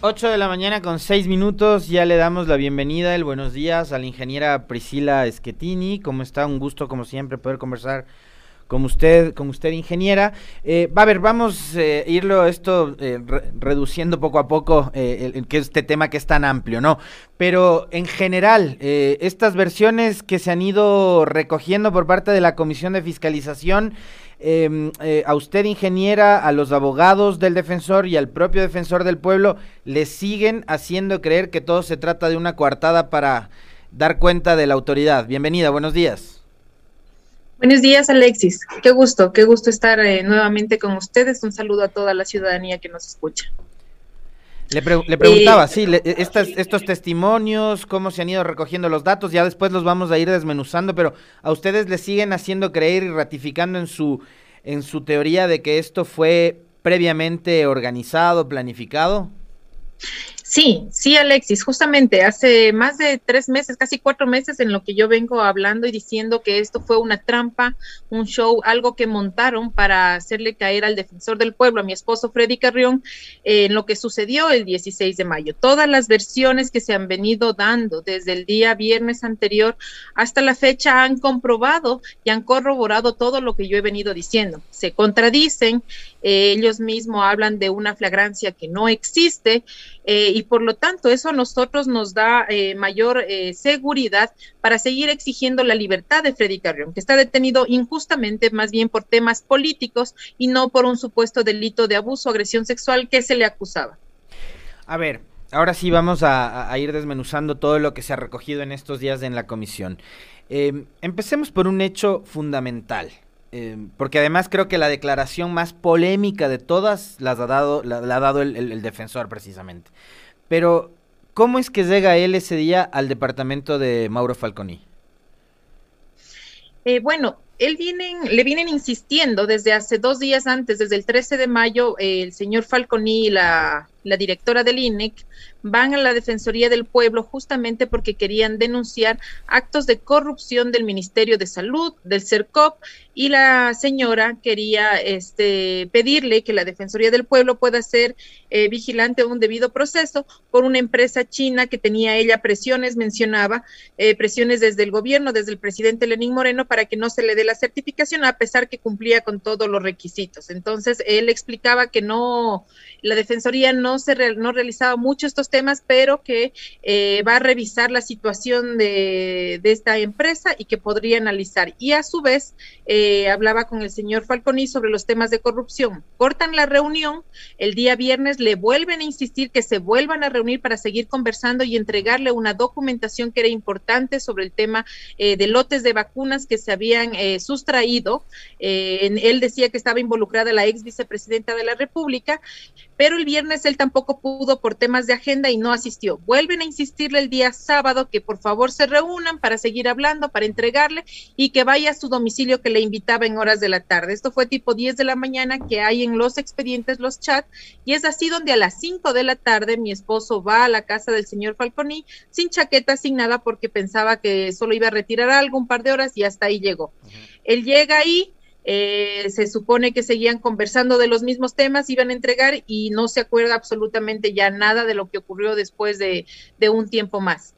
8 de la mañana con 6 minutos, ya le damos la bienvenida, el buenos días a la ingeniera Priscila Schettini. ¿Cómo está? Un gusto, como siempre, poder conversar con usted, con usted ingeniera. Eh, va a ver, vamos a eh, irlo esto eh, reduciendo poco a poco, el, que este tema que es tan amplio, ¿no? Pero en general, estas versiones que se han ido recogiendo por parte de la Comisión de Fiscalización, Em, eh, a usted, ingeniera, a los abogados del defensor y al propio defensor del pueblo, le siguen haciendo creer que todo se trata de una coartada para dar cuenta de la autoridad. Bienvenida, buenos días. Buenos días, Alexis. Qué gusto, qué gusto estar eh, nuevamente con ustedes. Un saludo a toda la ciudadanía que nos escucha. Le, preguntaba, sí, estos testimonios, cómo se han ido recogiendo los datos, ya después los vamos a ir desmenuzando, pero a ustedes les siguen haciendo creer y ratificando en su, en su teoría de que esto fue previamente organizado, planificado. Sí, sí, Alexis, justamente hace más de tres meses, casi cuatro meses, en lo que yo vengo hablando y diciendo que esto fue una trampa, un show, algo que montaron para hacerle caer al defensor del pueblo, a mi esposo Freddy Carrión, en lo que sucedió el 16 de mayo. Todas las versiones que se han venido dando desde el día viernes anterior hasta la fecha han comprobado y han corroborado todo lo que yo he venido diciendo. Se contradicen, eh, ellos mismos hablan de una flagrancia que no existe eh, y por lo tanto eso a nosotros nos da eh, mayor eh, seguridad para seguir exigiendo la libertad de Freddy Carrión, que está detenido injustamente más bien por temas políticos y no por un supuesto delito de abuso o agresión sexual que se le acusaba. A ver, ahora sí vamos a, ir desmenuzando todo lo que se ha recogido en estos días en la comisión. empecemos por un hecho fundamental. Em, porque además creo que la declaración más polémica de todas las ha dado, la, ha dado el, defensor precisamente. Pero, ¿cómo es que llega él ese día al departamento de Mauro Falconi? Eh, bueno, él le vienen insistiendo desde hace dos días antes, desde el 13 de mayo, el señor Falconi y la, la directora del INEC van a la Defensoría del Pueblo justamente porque querían denunciar actos de corrupción del Ministerio de Salud, del CERCOP, y la señora quería este, pedirle que la Defensoría del Pueblo pueda ser eh, vigilante de un debido proceso por una empresa china que tenía ella presiones, mencionaba, eh, presiones desde el gobierno, desde el presidente Lenín Moreno, para que no se le dé la certificación, a pesar que cumplía con todos los requisitos. Entonces, él explicaba que no, la Defensoría no, se no realizaba mucho estos temas, pero que eh, va a revisar la situación de, de, esta empresa y que podría analizar. Y a su vez, eh, hablaba con el señor Falconi sobre los temas de corrupción. Cortan la reunión, el día viernes le vuelven a insistir que se vuelvan a reunir para seguir conversando y entregarle una documentación que era importante sobre el tema eh, de lotes de vacunas que se habían sustraído. él decía que estaba involucrada la ex vicepresidenta de la República, pero el viernes él tampoco pudo por temas de agenda y no asistió. Vuelven a insistirle el día sábado que por favor se reúnan para seguir hablando, para entregarle y que vaya a su domicilio que le invitaba en horas de la tarde. Esto fue tipo 10 de la mañana que hay en los expedientes los chats y es así donde a las 5 de la tarde mi esposo va a la casa del señor Falconi sin chaqueta, sin nada porque pensaba que solo iba a retirar algo un par de horas y hasta ahí llegó. Él llega ahí, eh, se supone que seguían conversando de los mismos temas, iban a entregar y no se acuerda absolutamente ya nada de lo que ocurrió después de, un tiempo más.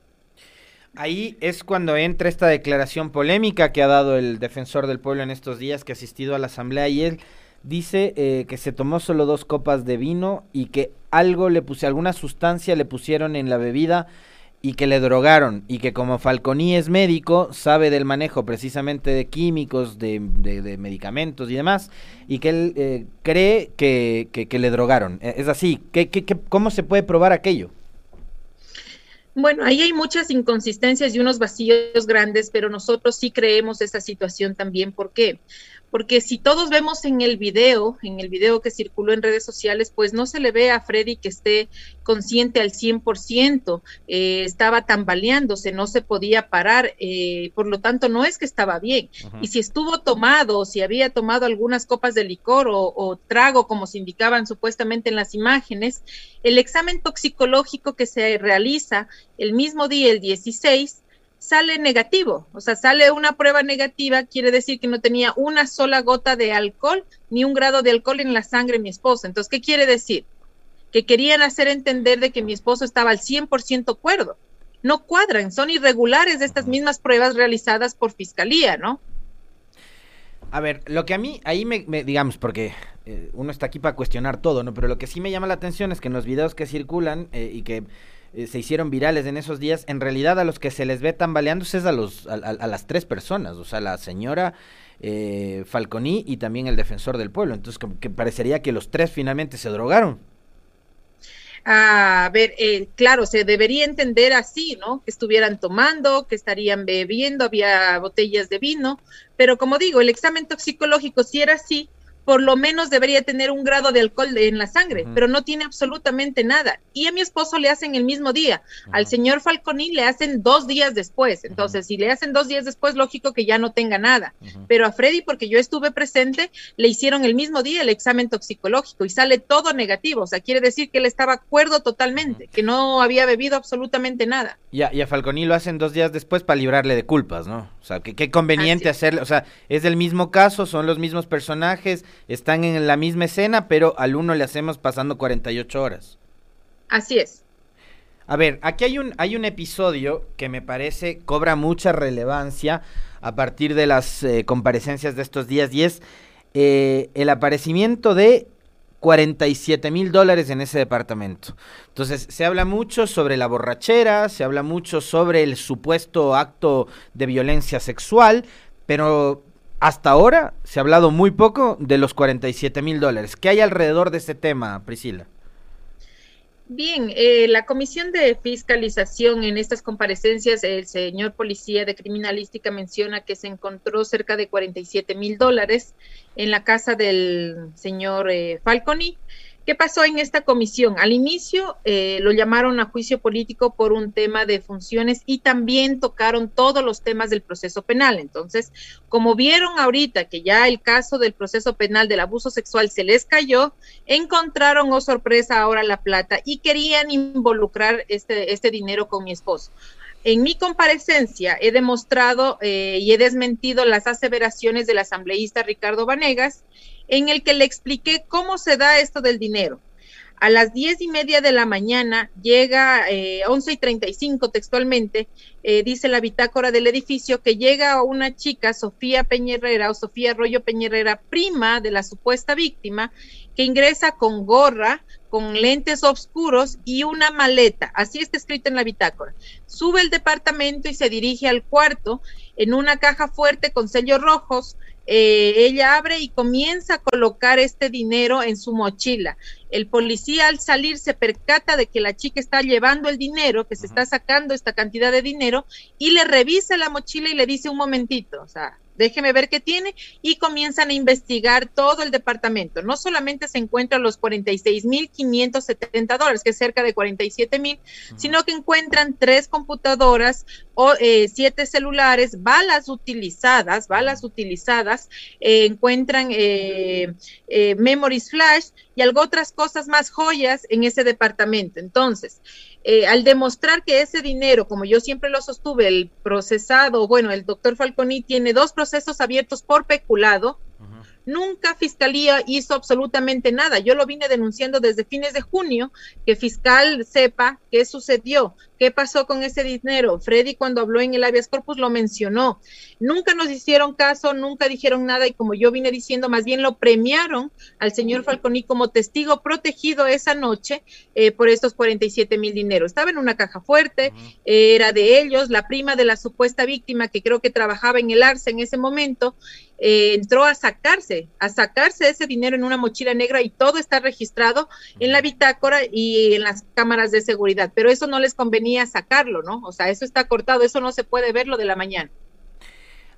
Ahí es cuando entra esta declaración polémica que ha dado el defensor del pueblo en estos días que ha asistido a la asamblea y él dice eh, que se tomó solo dos copas de vino y que algo le puse, alguna sustancia le pusieron en la bebida y que le drogaron y que como Falconi es médico sabe del manejo precisamente de químicos, de, medicamentos y demás y que él eh, cree que, que, le drogaron. E, es así, ¿Qué, qué, cómo se puede probar aquello? Bueno, ahí hay muchas inconsistencias y unos vacíos grandes, pero nosotros sí creemos esa situación también. ¿Por qué? Porque si todos vemos en el video, en el video que circuló en redes sociales, pues no se le ve a Freddy que esté consciente al 100%, eh, estaba tambaleándose, no se podía parar, eh, por lo tanto no es que estaba bien. Y si estuvo tomado, si había tomado algunas copas de licor o, o trago, como se indicaban supuestamente en las imágenes, el examen toxicológico que se realiza el mismo día, el 16, sale negativo, o sea, sale una prueba negativa, quiere decir que no tenía una sola gota de alcohol ni un grado de alcohol en la sangre de mi esposa. Entonces, ¿qué quiere decir? que querían hacer entender de que mi esposo estaba al 100% cuerdo. No cuadran, son irregulares estas mismas pruebas realizadas por fiscalía, ¿no? A ver, lo que a mí, ahí me, digamos, porque eh, uno está aquí para cuestionar todo, ¿no? Pero lo que sí me llama la atención es que en los videos que circulan eh, y que eh, se hicieron virales en esos días, en realidad a los que se les ve tambaleándose es a, los, a, las tres personas, o sea, la señora eh, Falconi y también el defensor del pueblo. Entonces, que parecería que los tres finalmente se drogaron. A ver, eh, claro, se debería entender así, ¿no? Que estuvieran tomando, que estarían bebiendo, había botellas de vino, pero como digo, el examen toxicológico, si era así, por lo menos debería tener un grado de alcohol en la sangre, pero no tiene absolutamente nada. Y a mi esposo le hacen el mismo día, al señor Falconi le hacen dos días después. Entonces, si le hacen dos días después, lógico que ya no tenga nada. Pero a Freddy, porque yo estuve presente, le hicieron el mismo día el examen toxicológico y sale todo negativo. O sea, quiere decir que él estaba acuerdo totalmente, que no había bebido absolutamente nada. Y a, y a Falconi lo hacen dos días después para librarle de culpas, ¿no? O sea, qué conveniente hacerle, o sea, es del mismo caso, son los mismos personajes, están en la misma escena, pero al uno le hacemos pasando 48 horas. Así es. A ver, aquí hay un, hay un episodio que me parece cobra mucha relevancia a partir de las eh, comparecencias de estos días y es eh, el aparecimiento de 47 mil dólares en ese departamento. Entonces, se habla mucho sobre la borrachera, se habla mucho sobre el supuesto acto de violencia sexual, pero hasta ahora se ha hablado muy poco de los 47 mil dólares. ¿Qué hay alrededor de ese tema, Priscila? Bien, eh, la comisión de fiscalización en estas comparecencias, el señor policía de criminalística menciona que se encontró cerca de 47 mil dólares en la casa del señor eh, Falconi ¿Qué pasó en esta comisión? Al inicio eh, lo llamaron a juicio político por un tema de funciones y también tocaron todos los temas del proceso penal. Entonces, como vieron ahorita que ya el caso del proceso penal del abuso sexual se les cayó, encontraron, oh sorpresa, ahora la plata y querían involucrar este, este dinero con mi esposo. En mi comparecencia he demostrado eh, y he desmentido las aseveraciones del asambleísta Ricardo Vanegas, en el que le expliqué cómo se da esto del dinero. A las diez y media de la mañana llega, eh, once y treinta y cinco textualmente, eh, dice la bitácora del edificio, que llega una chica, Sofía Peñerrera o Sofía Arroyo Peñerrera, prima de la supuesta víctima, que ingresa con gorra, con lentes oscuros y una maleta. Así está escrito en la bitácora. Sube el departamento y se dirige al cuarto en una caja fuerte con sellos rojos. Eh, ella abre y comienza a colocar este dinero en su mochila. El policía al salir se percata de que la chica está llevando el dinero, que se está sacando esta cantidad de dinero y le revisa la mochila y le dice un momentito, o sea, déjeme ver qué tiene, y comienzan a investigar todo el departamento. No solamente se encuentran los 46.570 dólares, que es cerca de 47 mil, sino que encuentran tres computadoras, o, eh, siete celulares, balas utilizadas, balas utilizadas, eh, encuentran eh, memories flash y algo otras cosas más joyas en ese departamento. Entonces, eh, al demostrar que ese dinero, como yo siempre lo sostuve, el procesado, bueno, el doctor Falconi tiene dos procesos abiertos por peculado, Nunca Fiscalía hizo absolutamente nada. Yo lo vine denunciando desde fines de junio, que fiscal sepa qué sucedió, qué pasó con ese dinero. Freddy cuando habló en el habeas corpus lo mencionó. Nunca nos hicieron caso, nunca dijeron nada y como yo vine diciendo, más bien lo premiaron al señor Falconi como testigo protegido esa noche eh, por estos 47 mil dinero. Estaba en una caja fuerte, era de ellos, la prima de la supuesta víctima que creo que trabajaba en el Arce en ese momento eh, entró a sacarse, a sacarse ese dinero en una mochila negra y todo está registrado en la bitácora y en las cámaras de seguridad, pero eso no les convenía sacarlo, ¿no? O sea, eso está cortado, eso no se puede ver lo de la mañana.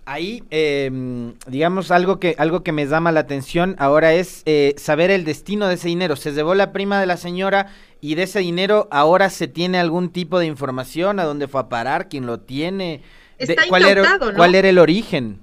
Ahí, em, digamos, algo que, algo que me llama la atención ahora es eh, saber el destino de ese dinero. Se llevó la prima de la señora y de ese dinero ahora se tiene algún tipo de información, a dónde fue a parar, quién lo tiene. Está ¿cuál, era, ¿no? ¿Cuál era el origen?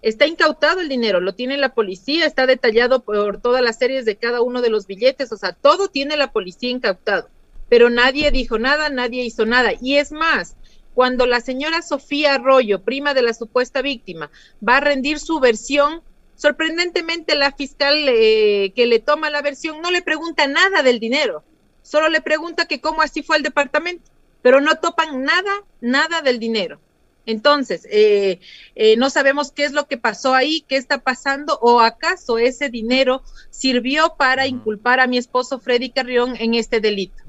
Está incautado el dinero, lo tiene la policía, está detallado por todas las series de cada uno de los billetes, o sea, todo tiene la policía incautado, pero nadie dijo nada, nadie hizo nada. Y es más, cuando la señora Sofía Arroyo, prima de la supuesta víctima, va a rendir su versión, sorprendentemente la fiscal eh, que le toma la versión no le pregunta nada del dinero Solo le pregunta que cómo así fue el departamento, pero no topan nada, nada del dinero. Entonces, eh, eh, no sabemos qué es lo que pasó ahí, qué está pasando, o acaso ese dinero sirvió para inculpar a mi esposo Freddy Carrión en este delito.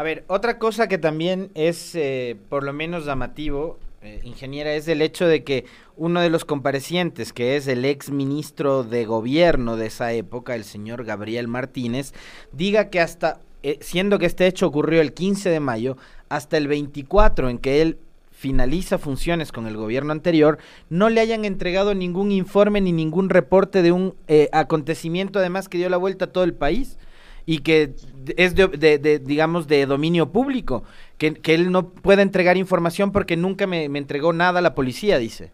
A ver, otra cosa que también es eh, por lo menos llamativo, ingeniera, es el hecho de que uno de los comparecientes, que es el ex ministro de gobierno de esa época, el señor Gabriel Martínez, diga que hasta, siendo que este hecho ocurrió el 15 de mayo, hasta el 24 en que él finaliza funciones con el gobierno anterior, no le hayan entregado ningún informe ni ningún reporte de un eh, acontecimiento además que dio la vuelta a todo el país y que es de, digamos de dominio público, que, él no puede entregar información porque nunca me, me entregó nada a la policía, dice.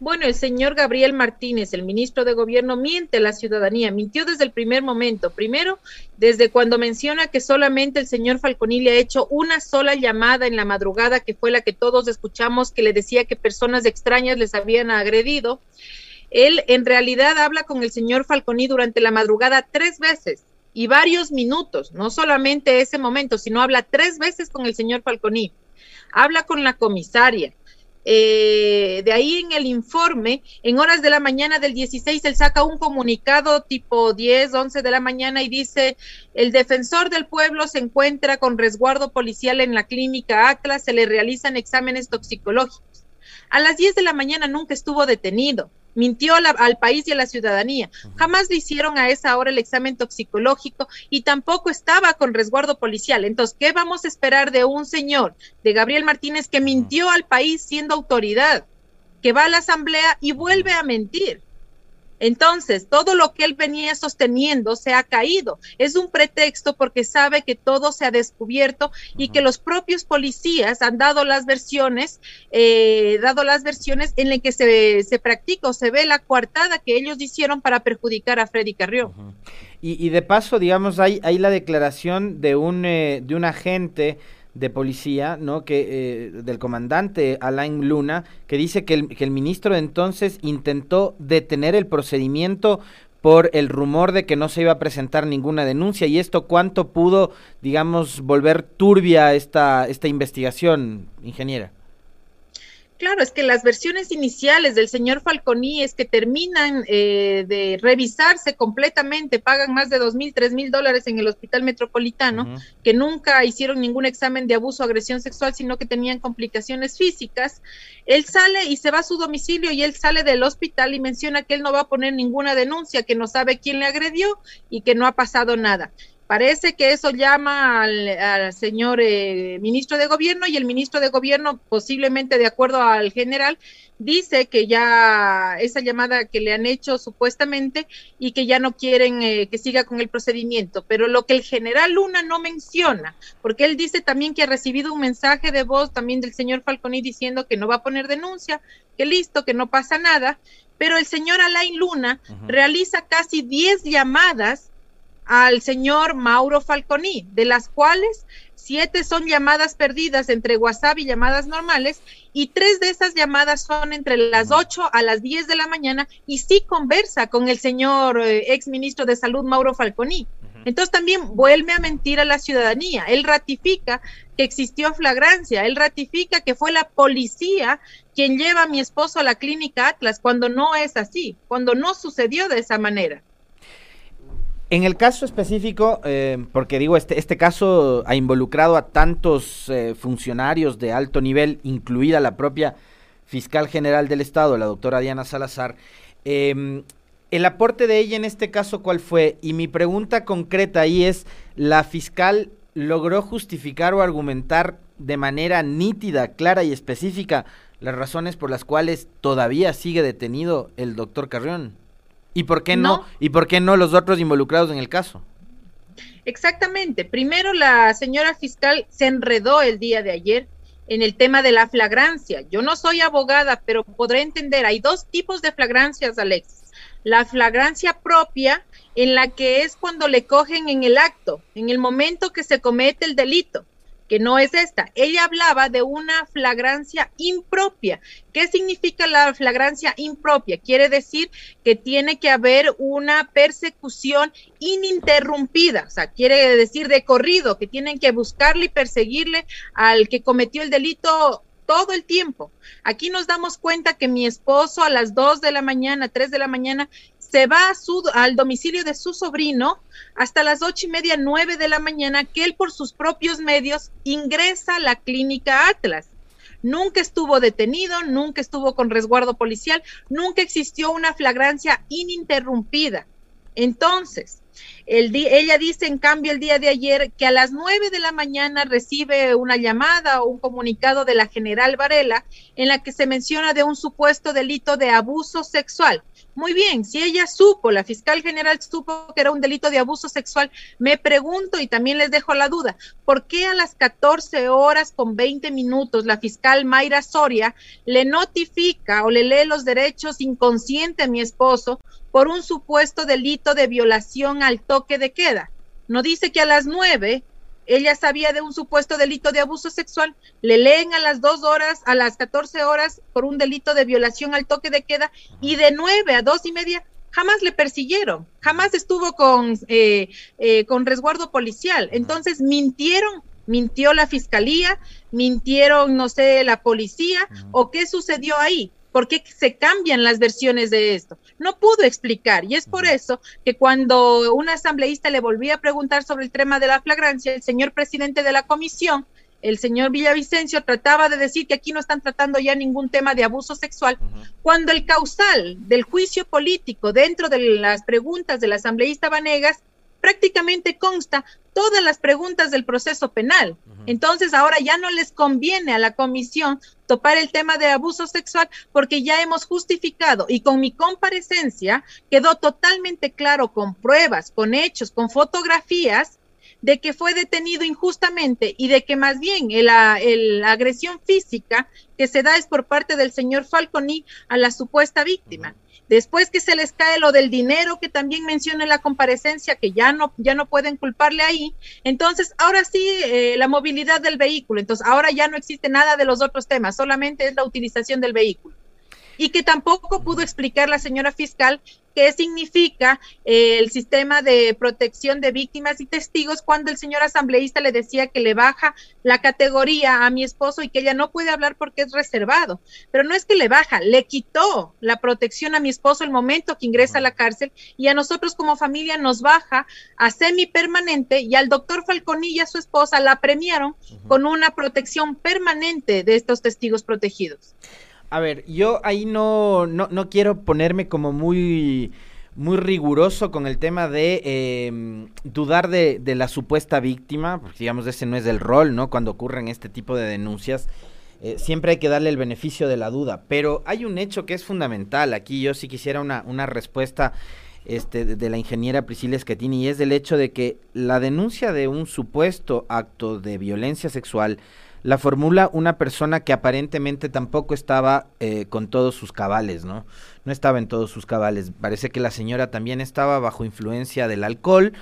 Bueno, el señor Gabriel Martínez, el ministro de Gobierno, miente a la ciudadanía, mintió desde el primer momento. Primero, desde cuando menciona que solamente el señor Falconi le ha hecho una sola llamada en la madrugada, que fue la que todos escuchamos, que le decía que personas extrañas les habían agredido. Él en realidad habla con el señor Falconi durante la madrugada tres veces y varios minutos, no solamente ese momento, sino habla tres veces con el señor Falconi. Habla con la comisaria, eh, de ahí en el informe, en horas de la mañana del 16, él saca un comunicado tipo 10, 11 de la mañana y dice, el defensor del pueblo se encuentra con resguardo policial en la clínica Atlas, se le realizan exámenes toxicológicos. A las 10 de la mañana nunca estuvo detenido mintió al país y a la ciudadanía. Jamás le hicieron a esa hora el examen toxicológico y tampoco estaba con resguardo policial. Entonces, ¿qué vamos a esperar de un señor, de Gabriel Martínez, que mintió al país siendo autoridad, que va a la asamblea y vuelve a mentir? Entonces, todo lo que él venía sosteniendo se ha caído. Es un pretexto porque sabe que todo se ha descubierto y que los propios policías han dado las versiones, eh, dado las versiones en las que se, se practica o se ve la coartada que ellos hicieron para perjudicar a Freddy Carrión. y, de paso, digamos, hay, hay la declaración de un, eh, de un agente de policía, ¿no? Que eh, del comandante Alain Luna, que dice que el, que el ministro de entonces intentó detener el procedimiento por el rumor de que no se iba a presentar ninguna denuncia y esto cuánto pudo, digamos, volver turbia esta esta investigación, ingeniera. Claro, es que las versiones iniciales del señor Falconi es que terminan eh, de revisarse completamente, pagan más de dos mil, tres mil dólares en el hospital metropolitano, que nunca hicieron ningún examen de abuso o agresión sexual, sino que tenían complicaciones físicas. Él sale y se va a su domicilio y él sale del hospital y menciona que él no va a poner ninguna denuncia, que no sabe quién le agredió y que no ha pasado nada. Parece que eso llama al, señor eh, ministro de gobierno y el ministro de gobierno, posiblemente de acuerdo al general, dice que ya esa llamada que le han hecho supuestamente y que ya no quieren eh, que siga con el procedimiento. Pero lo que el general Luna no menciona, porque él dice también que ha recibido un mensaje de voz también del señor Falconi diciendo que no va a poner denuncia, que listo, que no pasa nada. Pero el señor Alain Luna realiza casi 10 llamadas al señor Mauro Falconi, de las cuales siete son llamadas perdidas entre WhatsApp y llamadas normales, y tres de esas llamadas son entre las ocho a las diez de la mañana, y sí conversa con el señor eh, ex ministro de Salud, Mauro Falconi. Entonces también vuelve a mentir a la ciudadanía. Él ratifica que existió flagrancia, él ratifica que fue la policía quien lleva a mi esposo a la clínica Atlas, cuando no es así, cuando no sucedió de esa manera. En el caso específico, eh, porque digo, este, este caso ha involucrado a tantos eh, funcionarios de alto nivel, incluida la propia fiscal general del Estado, la doctora Diana Salazar, em, el aporte de ella en este caso, ¿cuál fue? Y mi pregunta concreta ahí es, ¿la fiscal logró justificar o argumentar de manera nítida, clara y específica las razones por las cuales todavía sigue detenido el doctor Carrión? ¿Y por qué no? ¿Y por qué no los otros involucrados en el caso? Exactamente. Primero, la señora fiscal se enredó el día de ayer en el tema de la flagrancia. Yo no soy abogada, pero podré entender, hay dos tipos de flagrancias, Alexis. La flagrancia propia, en la que es cuando le cogen en el acto, en el momento que se comete el delito que no es esta. Ella hablaba de una flagrancia impropia. ¿Qué significa la flagrancia impropia? Quiere decir que tiene que haber una persecución ininterrumpida, o sea, quiere decir de corrido, que tienen que buscarle y perseguirle al que cometió el delito todo el tiempo. Aquí nos damos cuenta que mi esposo a las 2 de la mañana, 3 de la mañana, se va a su, al domicilio de su sobrino hasta las ocho y media, nueve de la mañana, que él por sus propios medios ingresa a la clínica Atlas. Nunca estuvo detenido, nunca estuvo con resguardo policial, nunca existió una flagrancia ininterrumpida. Entonces, el ella dice, en cambio, el día de ayer que a las nueve de la mañana recibe una llamada o un comunicado de la general Varela en la que se menciona de un supuesto delito de abuso sexual. Muy bien, si ella supo, la fiscal general supo que era un delito de abuso sexual, me pregunto y también les dejo la duda, ¿por qué a las 14 horas con 20 minutos la fiscal Mayra Soria le notifica o le lee los derechos inconsciente a mi esposo por un supuesto delito de violación al toque de queda? No dice que a las 9 ella sabía de un supuesto delito de abuso sexual, le leen a las dos horas, a las 14 horas por un delito de violación al toque de queda y de nueve a dos y media jamás le persiguieron, jamás estuvo con, eh, eh, con resguardo policial. Entonces mintieron, mintió la fiscalía, mintieron, no sé, la policía, o qué sucedió ahí. ¿Por qué se cambian las versiones de esto? No pudo explicar y es por eso que cuando un asambleísta le volvía a preguntar sobre el tema de la flagrancia, el señor presidente de la comisión, el señor Villavicencio, trataba de decir que aquí no están tratando ya ningún tema de abuso sexual, cuando el causal del juicio político dentro de las preguntas del asambleísta Vanegas prácticamente consta todas las preguntas del proceso penal. Entonces ahora ya no les conviene a la comisión topar el tema de abuso sexual porque ya hemos justificado y con mi comparecencia quedó totalmente claro con pruebas, con hechos, con fotografías de que fue detenido injustamente y de que más bien la agresión física que se da es por parte del señor Falconi a la supuesta víctima. Después que se les cae lo del dinero que también menciona en la comparecencia, que ya no, ya no pueden culparle ahí, entonces ahora sí eh, la movilidad del vehículo, entonces ahora ya no existe nada de los otros temas, solamente es la utilización del vehículo. Y que tampoco pudo explicar la señora fiscal qué significa eh, el sistema de protección de víctimas y testigos cuando el señor asambleísta le decía que le baja la categoría a mi esposo y que ella no puede hablar porque es reservado. Pero no es que le baja, le quitó la protección a mi esposo el momento que ingresa a la cárcel y a nosotros como familia nos baja a semipermanente y al doctor Falconilla, su esposa, la premiaron con una protección permanente de estos testigos protegidos. A ver, yo ahí no, no, no quiero ponerme como muy, muy riguroso con el tema de em, dudar de, de, la supuesta víctima, porque digamos ese no es el rol, ¿no? Cuando ocurren este tipo de denuncias, eh, siempre hay que darle el beneficio de la duda, pero hay un hecho que es fundamental, aquí yo sí quisiera una, una respuesta este, de la ingeniera Priscila Schettini, y es el hecho de que la denuncia de un supuesto acto de violencia sexual, la formula una persona que aparentemente tampoco estaba eh, con todos sus cabales, ¿no? No estaba en todos sus cabales. Parece que la señora también estaba bajo influencia del alcohol.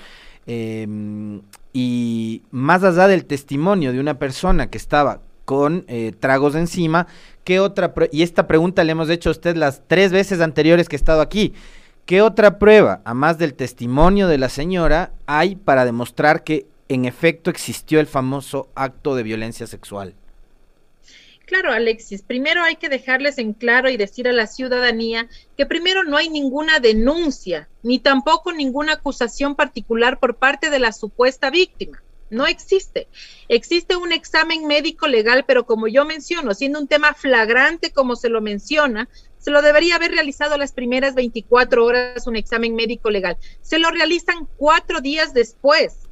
Em, y más allá del testimonio de una persona que estaba con eh, tragos encima, ¿qué otra y esta pregunta le hemos hecho a usted las tres veces anteriores que he estado aquí. ¿Qué otra prueba, a más del testimonio de la señora, hay para demostrar que en efecto existió el famoso acto de violencia sexual? Claro, Alexis, primero hay que dejarles en claro y decir a la ciudadanía que primero no hay ninguna denuncia, ni tampoco ninguna acusación particular por parte de la supuesta víctima. No existe. Existe un examen médico legal, pero como yo menciono, siendo un tema flagrante como se lo menciona, se lo debería haber realizado las primeras 24 horas un examen médico legal. Se lo realizan cuatro días después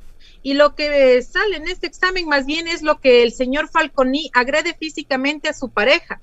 y lo que sale en este examen más bien es lo que el señor Falconi agrede físicamente a su pareja.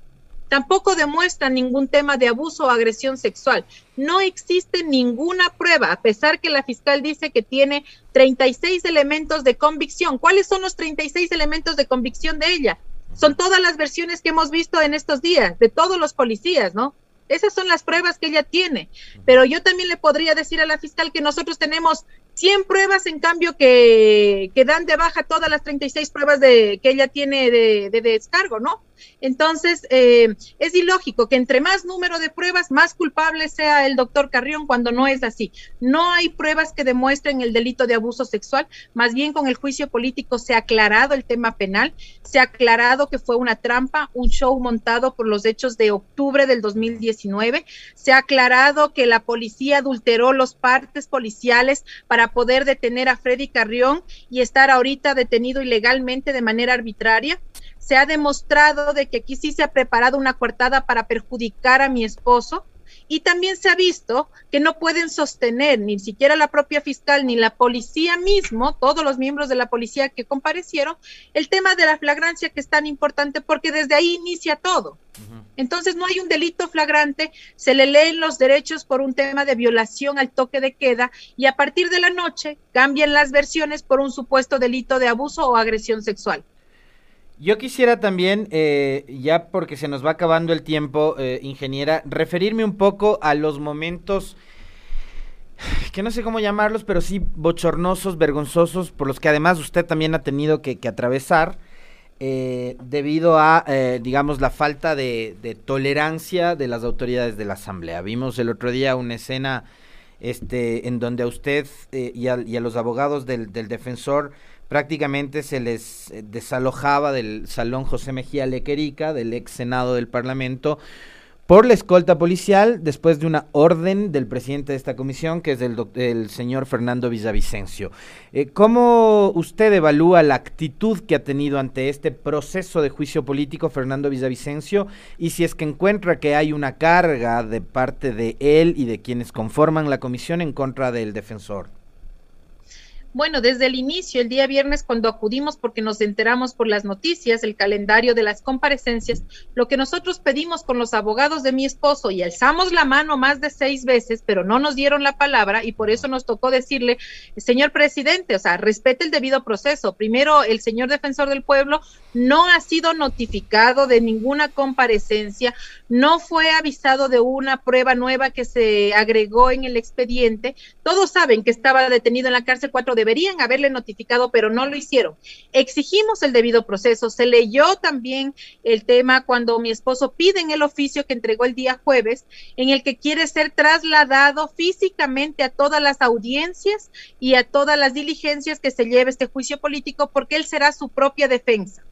Tampoco demuestra ningún tema de abuso o agresión sexual. No existe ninguna prueba, a pesar que la fiscal dice que tiene 36 elementos de convicción. ¿Cuáles son los 36 elementos de convicción de ella? Son todas las versiones que hemos visto en estos días, de todos los policías, ¿no? Esas son las pruebas que ella tiene. Pero yo también le podría decir a la fiscal que nosotros tenemos 100 pruebas, en cambio, que, que dan de baja todas las 36 pruebas de, que ella tiene de, de descargo, ¿no? Entonces, eh, es ilógico que entre más número de pruebas, más culpable sea el doctor Carrión cuando no es así. No hay pruebas que demuestren el delito de abuso sexual, más bien con el juicio político se ha aclarado el tema penal, se ha aclarado que fue una trampa, un show montado por los hechos de octubre del 2019, se ha aclarado que la policía adulteró los partes policiales para poder detener a Freddy Carrión y estar ahorita detenido ilegalmente de manera arbitraria se ha demostrado de que aquí sí se ha preparado una coartada para perjudicar a mi esposo y también se ha visto que no pueden sostener ni siquiera la propia fiscal ni la policía mismo, todos los miembros de la policía que comparecieron, el tema de la flagrancia que es tan importante porque desde ahí inicia todo. Entonces no hay un delito flagrante, se le leen los derechos por un tema de violación al toque de queda y a partir de la noche cambian las versiones por un supuesto delito de abuso o agresión sexual. Yo quisiera también, eh, ya porque se nos va acabando el tiempo, eh, ingeniera, referirme un poco a los momentos que no sé cómo llamarlos, pero sí bochornosos, vergonzosos, por los que además usted también ha tenido que, atravesar eh, debido a, digamos, la falta de, tolerancia de las autoridades de la Asamblea. Vimos el otro día una escena este, en donde a usted y a, los abogados del defensor prácticamente se les eh, desalojaba del Salón José Mejía Lequerica, del ex Senado del Parlamento, por la escolta policial después de una orden del presidente de esta comisión, que es el, señor Fernando Villavicencio. Eh, ¿Cómo usted evalúa la actitud que ha tenido ante este proceso de juicio político Fernando Villavicencio y si es que encuentra que hay una carga de parte de él y de quienes conforman la comisión en contra del defensor? Bueno, desde el inicio, el día viernes, cuando acudimos porque nos enteramos por las noticias, el calendario de las comparecencias, lo que nosotros pedimos con los abogados de mi esposo y alzamos la mano más de seis veces, pero no nos dieron la palabra y por eso nos tocó decirle, señor presidente, o sea, respete el debido proceso. Primero, el señor defensor del pueblo no ha sido notificado de ninguna comparecencia, no fue avisado de una prueba nueva que se agregó en el expediente. Todos saben que estaba detenido en la cárcel cuatro de deberían haberle notificado, pero no lo hicieron. Exigimos el debido proceso. Se leyó también el tema cuando mi esposo pide en el oficio que entregó el día jueves, en el que quiere ser trasladado físicamente a todas las audiencias y a todas las diligencias que se lleve este juicio político, porque él será su propia defensa.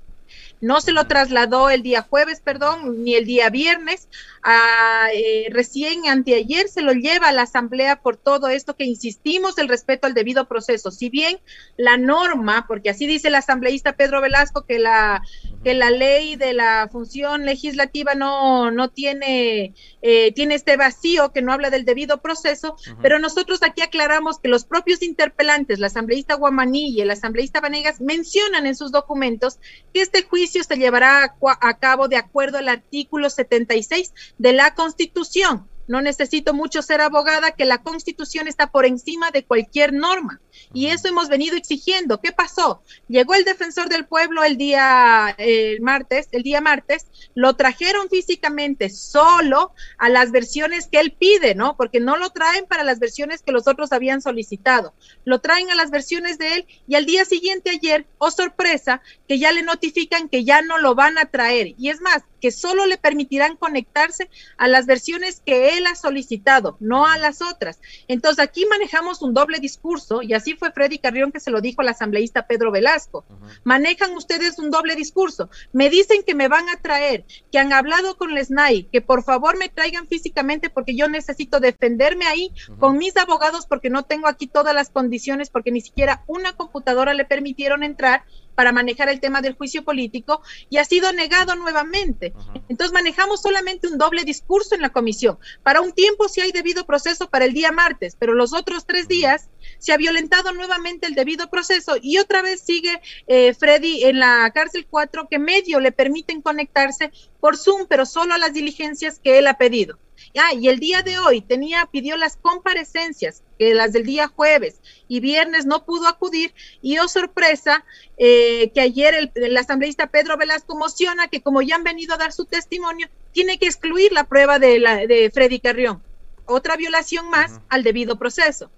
No se lo trasladó el día jueves, perdón, ni el día viernes. A, eh, recién anteayer se lo lleva a la Asamblea por todo esto que insistimos el respeto al debido proceso. Si bien la norma, porque así dice el asambleísta Pedro Velasco, que la, que la ley de la función legislativa no, no tiene, eh, tiene este vacío que no habla del debido proceso, pero nosotros aquí aclaramos que los propios interpelantes, la asambleísta Guamaní y el asambleísta Vanegas, mencionan en sus documentos que este juicio se llevará a, cabo de acuerdo al artículo 76 de la Constitución. No necesito mucho ser abogada, que la Constitución está por encima de cualquier norma. Y eso hemos venido exigiendo. ¿Qué pasó? Llegó el defensor del pueblo el día el martes, el día martes, lo trajeron físicamente solo a las versiones que él pide, ¿no? Porque no lo traen para las versiones que los otros habían solicitado. Lo traen a las versiones de él y al día siguiente ayer, oh sorpresa, que ya le notifican que ya no lo van a traer. Y es más, que solo le permitirán conectarse a las versiones que él ha solicitado, no a las otras. Entonces aquí manejamos un doble discurso y así fue Freddy Carrión que se lo dijo al asambleísta Pedro Velasco. Manejan ustedes un doble discurso. Me dicen que me van a traer, que han hablado con el SNAI, que por favor me traigan físicamente porque yo necesito defenderme ahí con mis abogados porque no tengo aquí todas las condiciones porque ni siquiera una computadora le permitieron entrar para manejar el tema del juicio político y ha sido negado nuevamente. Entonces manejamos solamente un doble discurso en la comisión. Para un tiempo sí hay debido proceso para el día martes, pero los otros tres días se ha violentado nuevamente el debido proceso y otra vez sigue eh, Freddy en la cárcel 4 que medio le permiten conectarse por Zoom, pero solo a las diligencias que él ha pedido. Ah, y el día de hoy tenía, pidió las comparecencias, que las del día jueves y viernes no pudo acudir, y oh sorpresa, eh, que ayer el, el, asambleísta Pedro Velasco mociona que como ya han venido a dar su testimonio, tiene que excluir la prueba de, la, de Freddy Carrión. Otra violación más al debido proceso.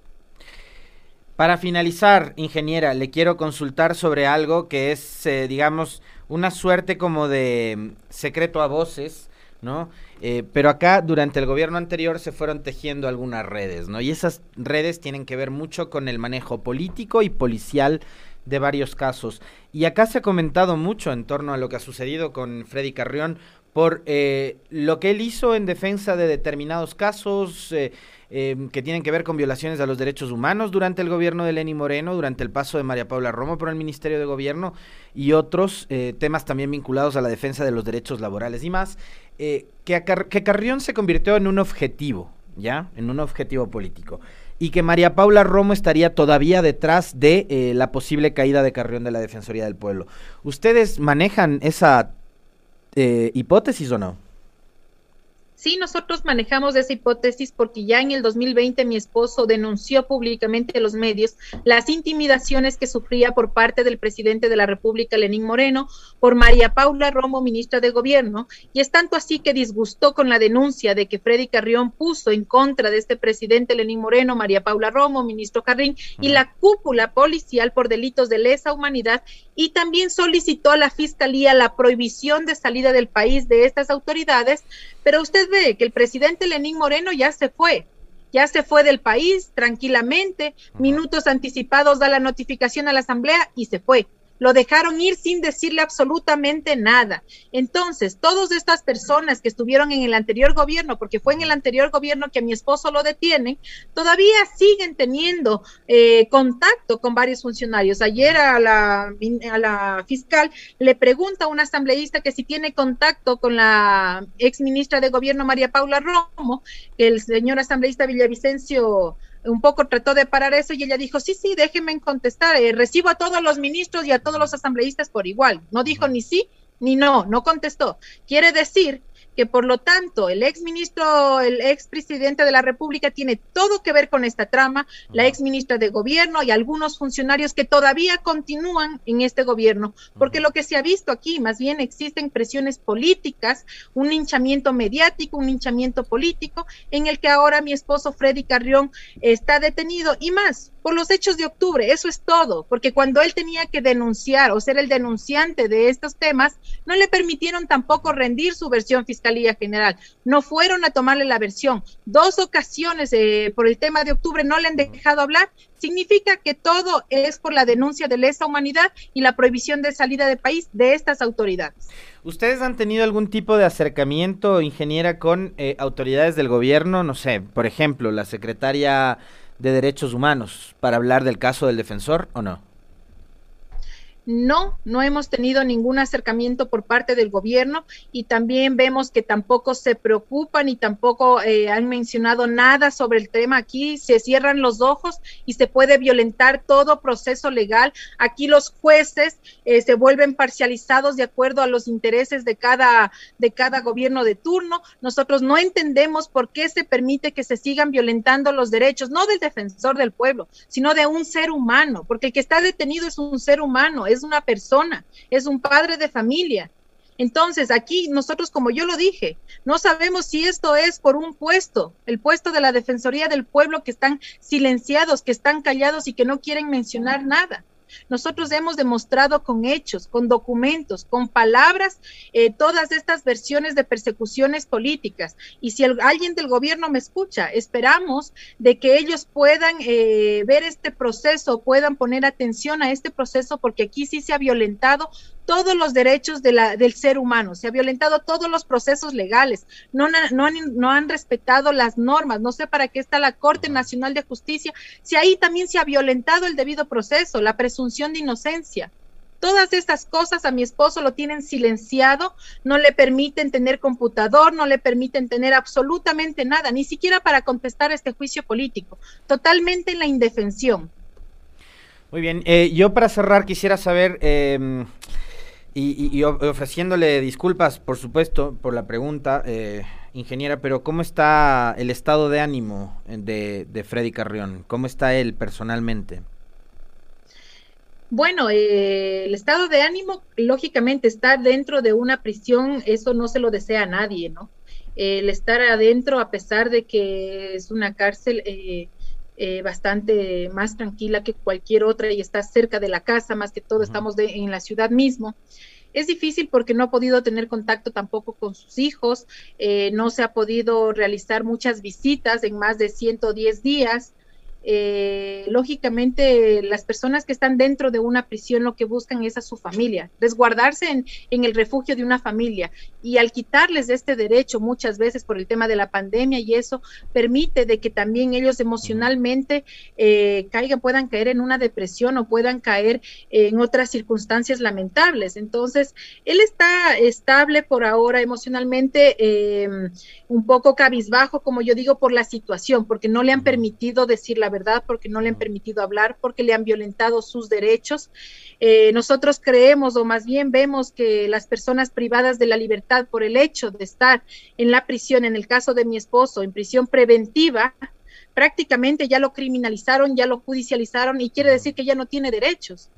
Para finalizar, ingeniera, le quiero consultar sobre algo que es, eh, digamos, una suerte como de mm, secreto a voces, ¿no? Eh, pero acá, durante el gobierno anterior, se fueron tejiendo algunas redes, ¿no? Y esas redes tienen que ver mucho con el manejo político y policial de varios casos. Y acá se ha comentado mucho en torno a lo que ha sucedido con Freddy Carrión por eh, lo que él hizo en defensa de determinados casos eh, em, que tienen que ver con violaciones a los derechos humanos durante el gobierno de Lenny Moreno, durante el paso de María Paula Romo por el Ministerio de Gobierno y otros eh, temas también vinculados a la defensa de los derechos laborales y más, que, que Carrión se convirtió en un objetivo, ¿ya? En un objetivo político y que María Paula Romo estaría todavía detrás de la posible caída de Carrión de la Defensoría del Pueblo. ¿Ustedes manejan esa eh, hipótesis o no? Sí, nosotros manejamos esa hipótesis porque ya en el 2020 mi esposo denunció públicamente a los medios las intimidaciones que sufría por parte del presidente de la República, Lenín Moreno, por María Paula Romo, ministra de Gobierno, y es tanto así que disgustó con la denuncia de que Freddy Carrión puso en contra de este presidente Lenín Moreno, María Paula Romo, ministro Carrín, y la cúpula policial por delitos de lesa humanidad, y también solicitó a la Fiscalía la prohibición de salida del país de estas autoridades, pero usted ve que el presidente Lenín Moreno ya se fue, ya se fue del país tranquilamente, minutos anticipados da la notificación a la Asamblea y se fue lo dejaron ir sin decirle absolutamente nada. Entonces, todas estas personas que estuvieron en el anterior gobierno, porque fue en el anterior gobierno que a mi esposo lo detienen, todavía siguen teniendo eh, contacto con varios funcionarios. Ayer a la, a la fiscal le pregunta a un asambleísta que si tiene contacto con la ex ministra de gobierno María Paula Romo, el señor asambleísta Villavicencio un poco trató de parar eso y ella dijo, sí, sí, déjenme contestar, eh, recibo a todos los ministros y a todos los asambleístas por igual. No dijo ni sí ni no, no contestó. Quiere decir que por lo tanto el ex ministro, el ex presidente de la República tiene todo que ver con esta trama, la ex ministra de gobierno y algunos funcionarios que todavía continúan en este gobierno, porque lo que se ha visto aquí, más bien existen presiones políticas, un hinchamiento mediático, un hinchamiento político, en el que ahora mi esposo Freddy Carrión está detenido. Y más por los hechos de octubre, eso es todo, porque cuando él tenía que denunciar o ser el denunciante de estos temas, no le permitieron tampoco rendir su versión fiscal Fiscalía General. No fueron a tomarle la versión. Dos ocasiones eh, por el tema de octubre no le han dejado hablar. Significa que todo es por la denuncia de lesa humanidad y la prohibición de salida del país de estas autoridades. ¿Ustedes han tenido algún tipo de acercamiento, ingeniera, con eh, autoridades del gobierno? No sé, por ejemplo, la secretaria de Derechos Humanos, para hablar del caso del defensor o no? No, no hemos tenido ningún acercamiento por parte del gobierno y también vemos que tampoco se preocupan y tampoco eh, han mencionado nada sobre el tema aquí. Se cierran los ojos y se puede violentar todo proceso legal. Aquí los jueces eh, se vuelven parcializados de acuerdo a los intereses de cada, de cada gobierno de turno. Nosotros no entendemos por qué se permite que se sigan violentando los derechos, no del defensor del pueblo, sino de un ser humano, porque el que está detenido es un ser humano es una persona, es un padre de familia. Entonces, aquí nosotros, como yo lo dije, no sabemos si esto es por un puesto, el puesto de la Defensoría del Pueblo, que están silenciados, que están callados y que no quieren mencionar nada. Nosotros hemos demostrado con hechos, con documentos, con palabras, eh, todas estas versiones de persecuciones políticas. Y si alguien del gobierno me escucha, esperamos de que ellos puedan eh, ver este proceso, puedan poner atención a este proceso, porque aquí sí se ha violentado todos los derechos de la, del ser humano, se ha violentado todos los procesos legales, no, no, han, no han respetado las normas, no sé para qué está la Corte Nacional de Justicia, si ahí también se ha violentado el debido proceso, la presunción de inocencia. Todas estas cosas a mi esposo lo tienen silenciado, no le permiten tener computador, no le permiten tener absolutamente nada, ni siquiera para contestar este juicio político, totalmente en la indefensión. Muy bien, eh, yo para cerrar quisiera saber, eh, y, ofreciéndole disculpas, por supuesto, por la pregunta, eh, ingeniera, pero ¿cómo está el estado de ánimo de, de Freddy Carrión? ¿Cómo está él personalmente? Bueno, eh, el estado de ánimo, lógicamente, estar dentro de una prisión, eso no se lo desea a nadie, ¿no? el estar adentro, a pesar de que es una cárcel eh, eh, bastante más tranquila que cualquier otra y está cerca de la casa, más que todo estamos en la ciudad mismo. Es difícil porque no ha podido tener contacto tampoco con sus hijos, no se ha podido realizar muchas visitas en más de 110 días eh, lógicamente las personas que están dentro de una prisión lo que buscan es a su familia, resguardarse en, en, el refugio de una familia y al quitarles este derecho muchas veces por el tema de la pandemia y eso permite de que también ellos emocionalmente eh, caigan, puedan caer en una depresión o puedan caer en otras circunstancias lamentables. Entonces, él está estable por ahora emocionalmente, eh, un poco cabizbajo, como yo digo, por la situación, porque no le han permitido decir la verdad, porque no le han permitido hablar, porque le han violentado sus derechos. Eh, nosotros creemos, o más bien vemos que las personas privadas de la libertad por el hecho de estar en la prisión, en el caso de mi esposo, en prisión preventiva, prácticamente ya lo criminalizaron, ya lo judicializaron y quiere decir que ya no tiene derechos,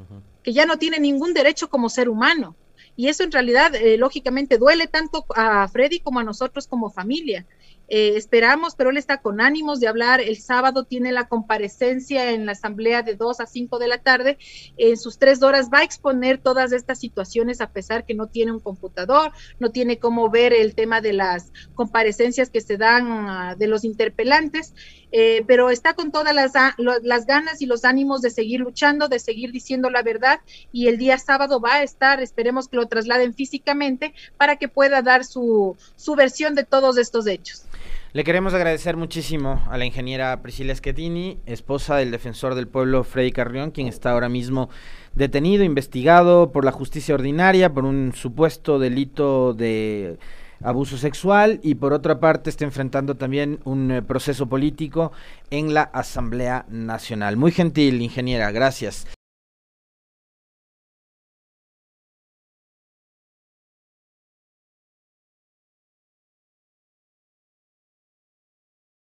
que ya no tiene ningún derecho como ser humano. Y eso en realidad, eh, lógicamente, duele tanto a Freddy como a nosotros como familia. Eh, esperamos, pero él está con ánimos de hablar. El sábado tiene la comparecencia en la asamblea de 2 a 5 de la tarde. En sus tres horas va a exponer todas estas situaciones, a pesar que no tiene un computador, no tiene cómo ver el tema de las comparecencias que se dan uh, de los interpelantes, eh, pero está con todas las, las ganas y los ánimos de seguir luchando, de seguir diciendo la verdad. Y el día sábado va a estar, esperemos que lo trasladen físicamente para que pueda dar su, su versión de todos estos hechos. Le queremos agradecer muchísimo a la ingeniera Priscila Schettini, esposa del defensor del pueblo Freddy Carrión, quien está ahora mismo detenido, investigado por la justicia ordinaria por un supuesto delito de abuso sexual y por otra parte está enfrentando también un eh, proceso político en la Asamblea Nacional. Muy gentil, ingeniera, gracias.